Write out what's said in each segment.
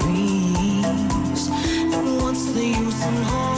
breeze. What's the use in holding?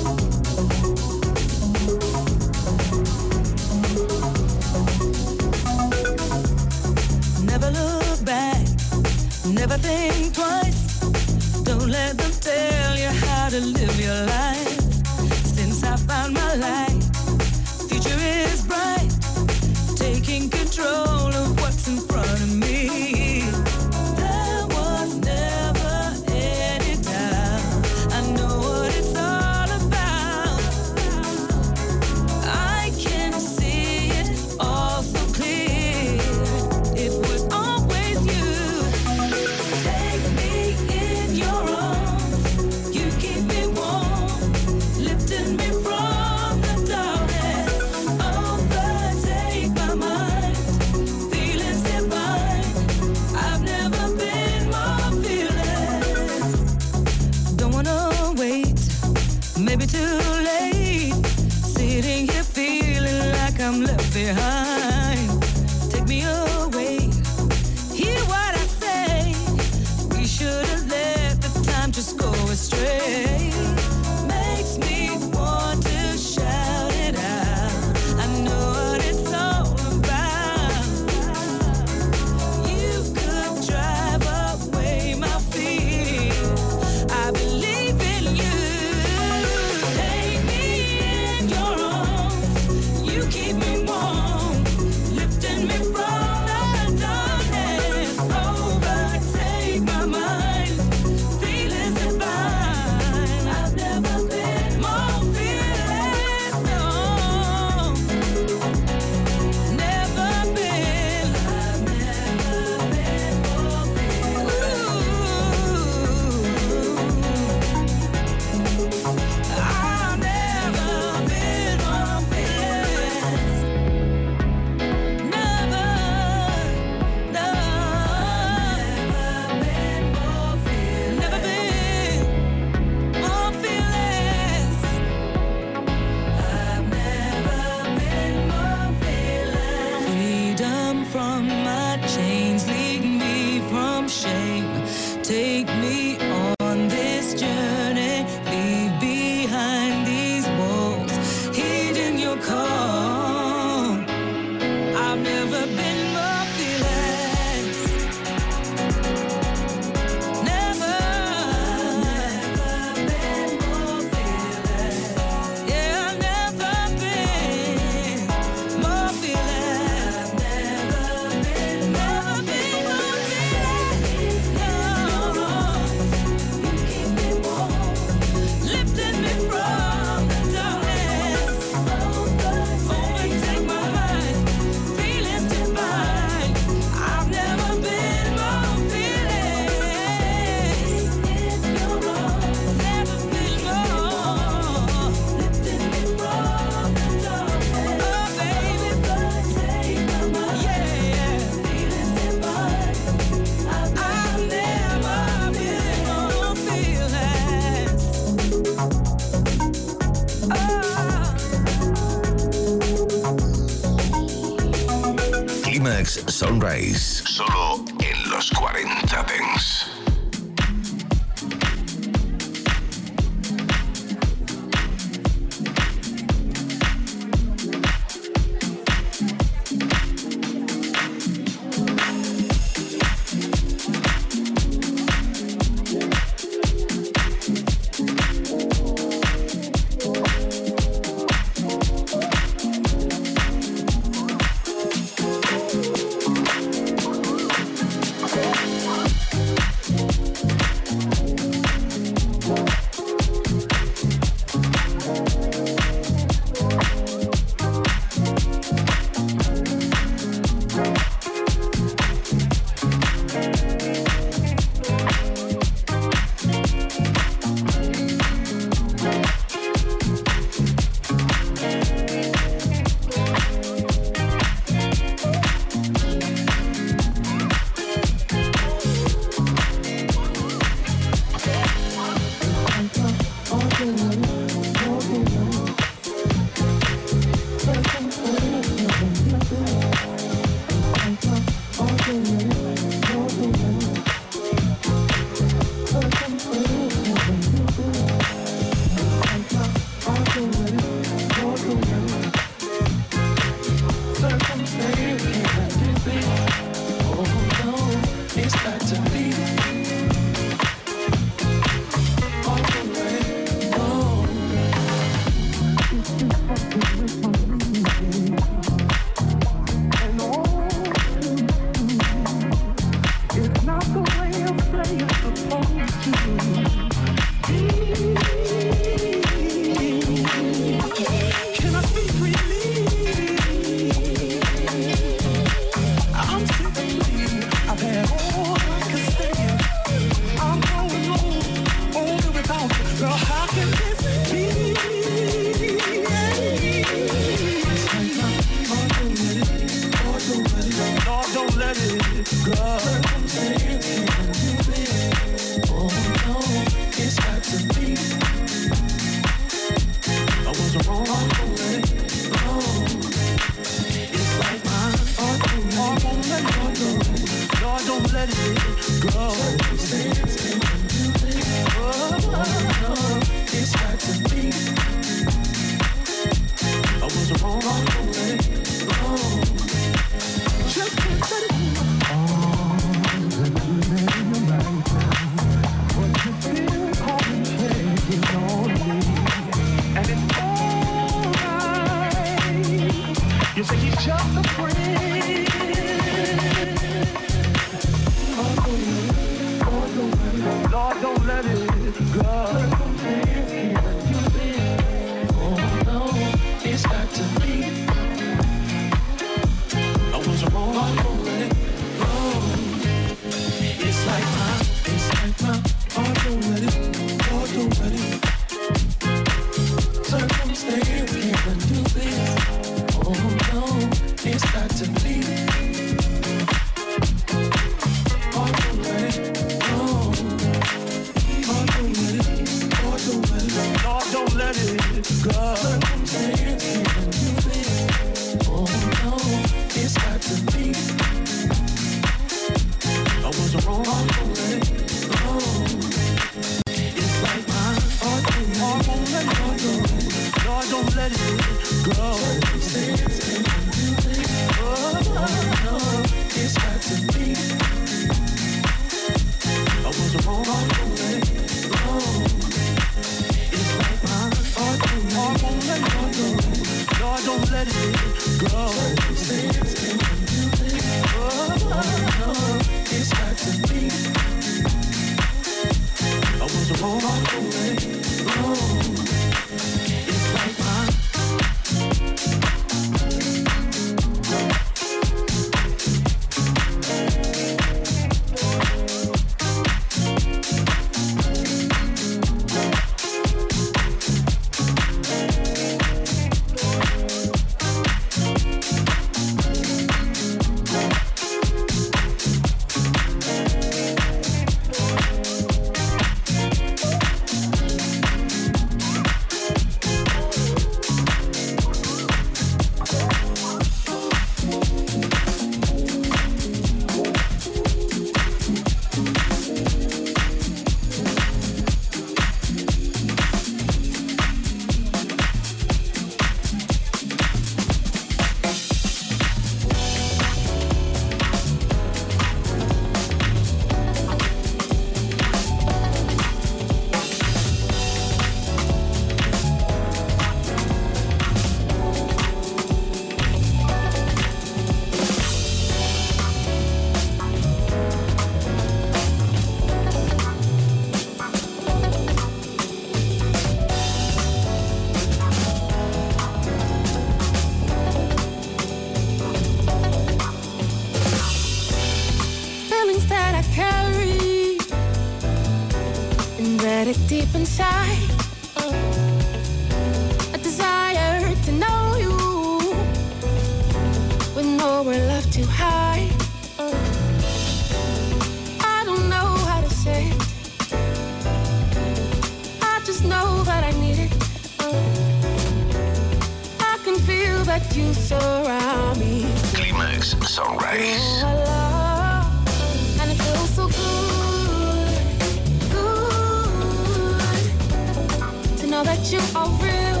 that you are real.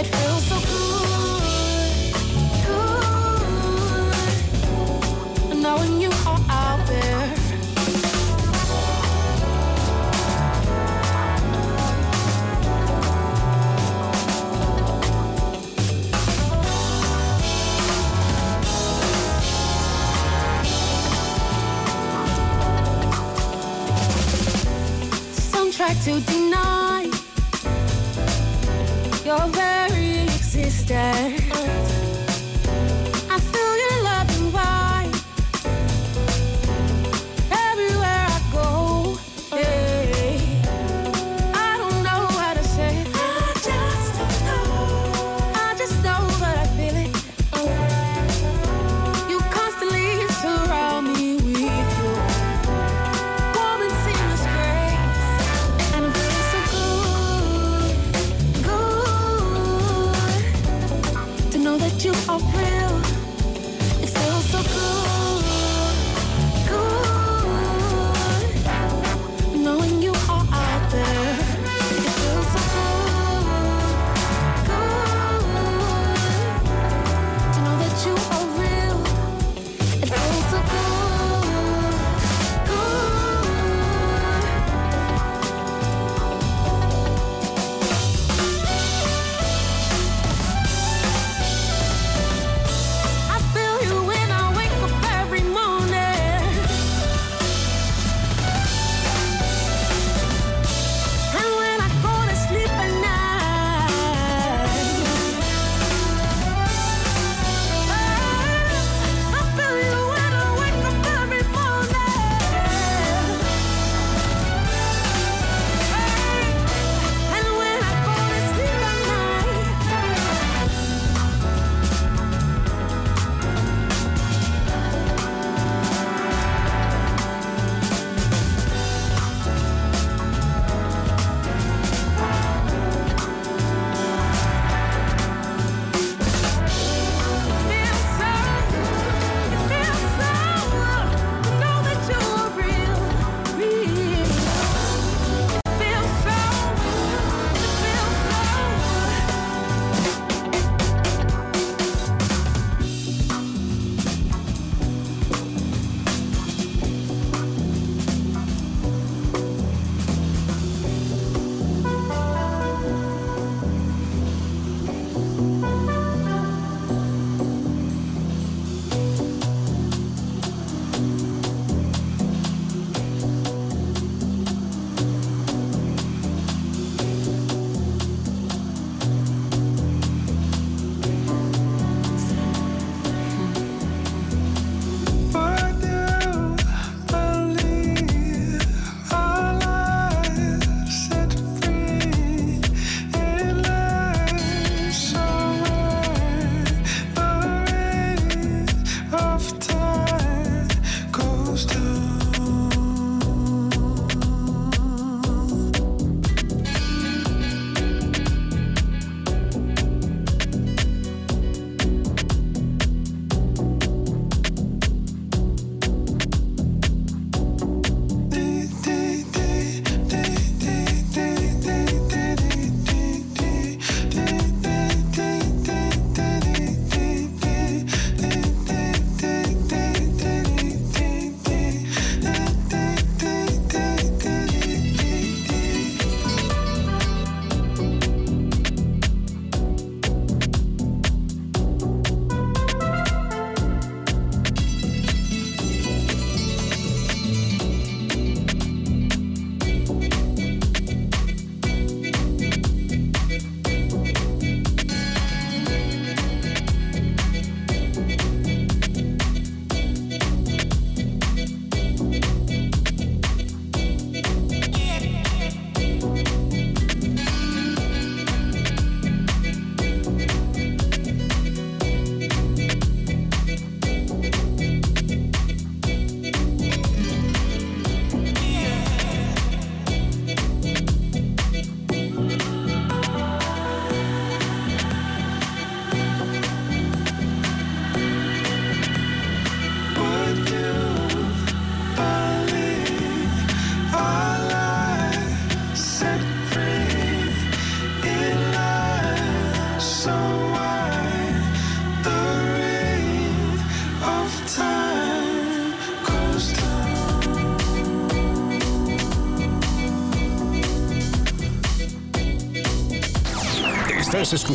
It feels so good, good, you are out there.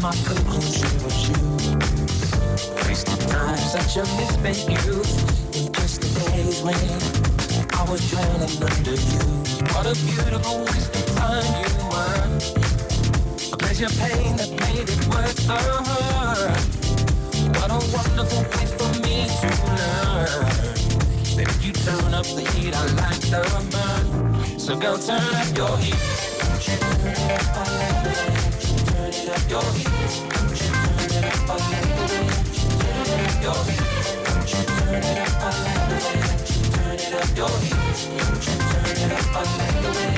My conclusion was you. Wasted time, such a youth. In just the days when I was drowning under you. What a beautiful waste of time you were. A pleasure pain that made it worth the hurt. What a wonderful place for me to learn. That if you turn up the heat, I like the burn. So go turn up your heat. Turn it up your heat. Turn it up, I like the way turn it up your heat. Turn it up, I like the way turn it up your heat. Turn it up, I like the way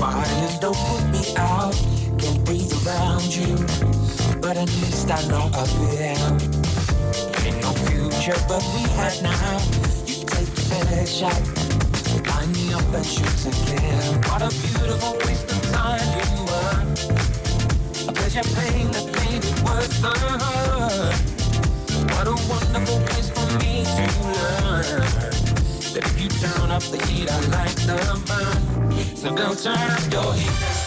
fires don't put me out. Can't breathe around you, but at least I know I feel future, but we had now. You take the best shot, line me up and shoot kill. What a beautiful waste of time you were. A pleasure pain that made it worth the hurt. What a wonderful place for me to learn. That if you turn up the heat, I like the burn. So go turn up your heat.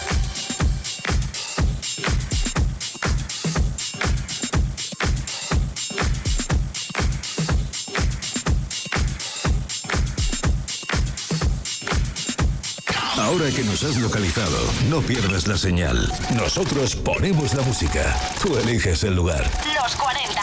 Ahora que nos has localizado, no pierdas la señal. Nosotros ponemos la música. Tú eliges el lugar. Los 40.